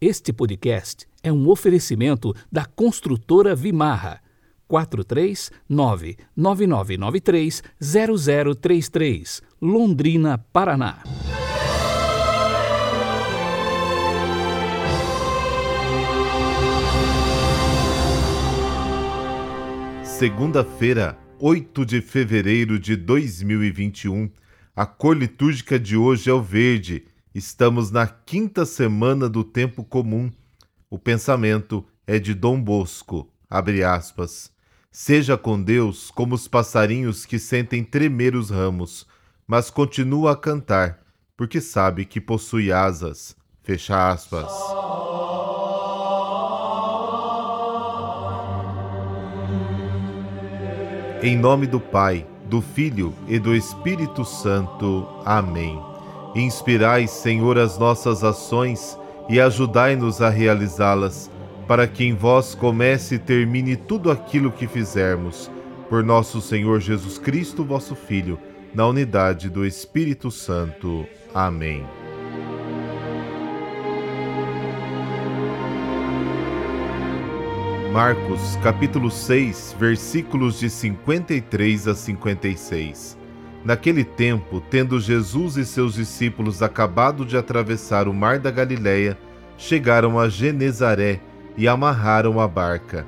Este podcast é um oferecimento da construtora Vimarra. 439-9993-0033, Londrina, Paraná. Segunda-feira, 8 de fevereiro de 2021. A cor litúrgica de hoje é o verde Estamos na quinta semana do tempo comum. O pensamento é de Dom Bosco, abre aspas. Seja com Deus como os passarinhos que sentem tremer os ramos, mas continua a cantar, porque sabe que possui asas. Fecha aspas. Em nome do Pai, do Filho e do Espírito Santo. Amém. Inspirai, Senhor, as nossas ações e ajudai-nos a realizá-las, para que em vós comece e termine tudo aquilo que fizermos. Por nosso Senhor Jesus Cristo, vosso Filho, na unidade do Espírito Santo. Amém. Marcos, capítulo 6, versículos de 53 a 56. Naquele tempo, tendo Jesus e seus discípulos acabado de atravessar o mar da Galileia, chegaram a Genezaré e amarraram a barca.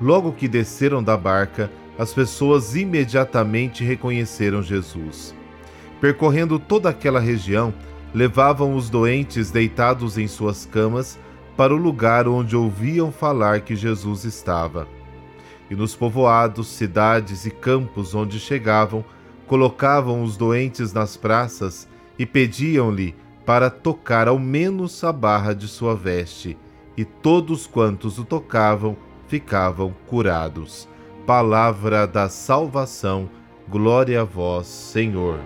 Logo que desceram da barca, as pessoas imediatamente reconheceram Jesus. Percorrendo toda aquela região, levavam os doentes deitados em suas camas para o lugar onde ouviam falar que Jesus estava. E nos povoados, cidades e campos onde chegavam, colocavam os doentes nas praças e pediam-lhe para tocar ao menos a barra de sua veste, e todos quantos o tocavam ficavam curados. Palavra da salvação, glória a vós, Senhor.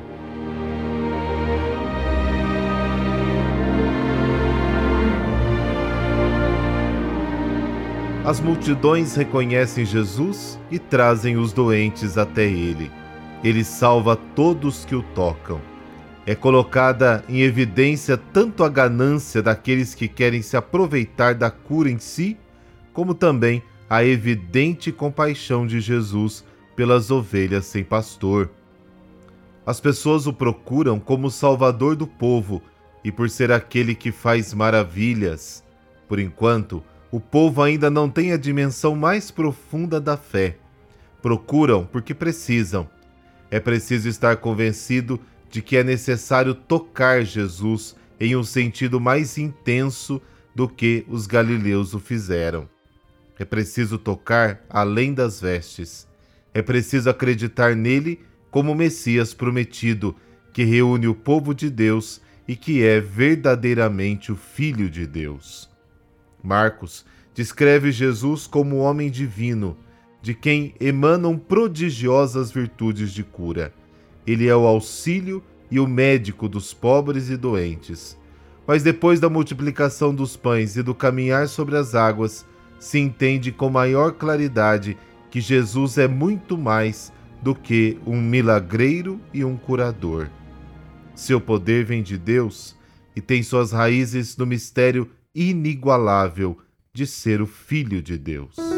As multidões reconhecem Jesus e trazem os doentes até ele ele salva todos que o tocam. É colocada em evidência tanto a ganância daqueles que querem se aproveitar da cura em si, como também a evidente compaixão de Jesus pelas ovelhas sem pastor. As pessoas o procuram como Salvador do povo e por ser aquele que faz maravilhas. Por enquanto, o povo ainda não tem a dimensão mais profunda da fé. Procuram porque precisam, é preciso estar convencido de que é necessário tocar Jesus em um sentido mais intenso do que os galileus o fizeram. É preciso tocar além das vestes. É preciso acreditar nele como Messias prometido, que reúne o povo de Deus e que é verdadeiramente o Filho de Deus. Marcos descreve Jesus como homem divino, de quem emanam prodigiosas virtudes de cura. Ele é o auxílio e o médico dos pobres e doentes. Mas depois da multiplicação dos pães e do caminhar sobre as águas, se entende com maior claridade que Jesus é muito mais do que um milagreiro e um curador. Seu poder vem de Deus e tem suas raízes no mistério inigualável de ser o Filho de Deus.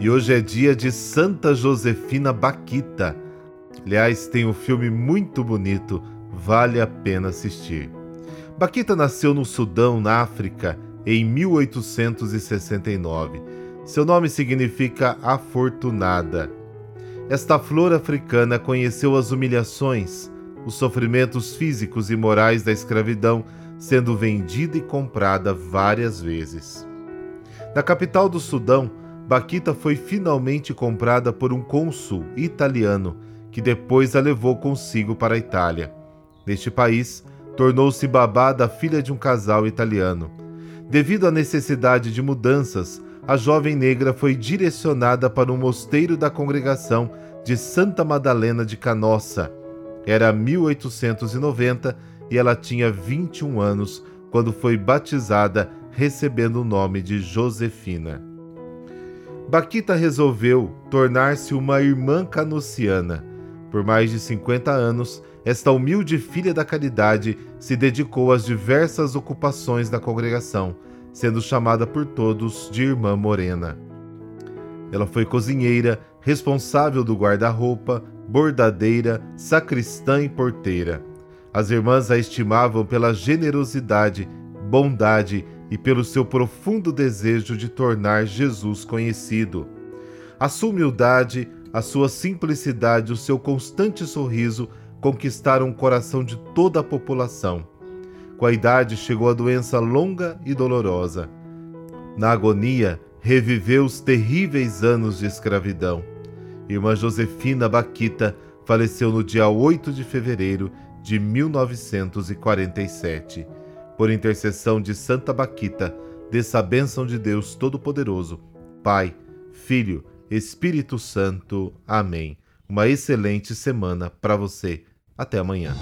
E hoje é dia de Santa Josefina Baquita. Aliás, tem um filme muito bonito, vale a pena assistir. Baquita nasceu no Sudão, na África, em 1869. Seu nome significa afortunada. Esta flor africana conheceu as humilhações, os sofrimentos físicos e morais da escravidão, sendo vendida e comprada várias vezes. Na capital do Sudão, Baquita foi finalmente comprada por um cônsul italiano, que depois a levou consigo para a Itália. Neste país, tornou-se babá da filha de um casal italiano. Devido à necessidade de mudanças, a jovem negra foi direcionada para um mosteiro da congregação de Santa Madalena de Canossa. Era 1890 e ela tinha 21 anos quando foi batizada, recebendo o nome de Josefina. Baquita resolveu tornar-se uma irmã canociana, Por mais de 50 anos, esta humilde filha da caridade se dedicou às diversas ocupações da congregação, sendo chamada por todos de Irmã Morena. Ela foi cozinheira, responsável do guarda-roupa, bordadeira, sacristã e porteira. As irmãs a estimavam pela generosidade, bondade e pelo seu profundo desejo de tornar Jesus conhecido. A sua humildade, a sua simplicidade, o seu constante sorriso conquistaram o coração de toda a população. Com a idade chegou a doença longa e dolorosa. Na agonia, reviveu os terríveis anos de escravidão. Irmã Josefina Baquita faleceu no dia 8 de fevereiro de 1947. Por intercessão de Santa Baquita, dessa bênção de Deus Todo-Poderoso, Pai, Filho, Espírito Santo. Amém. Uma excelente semana para você. Até amanhã.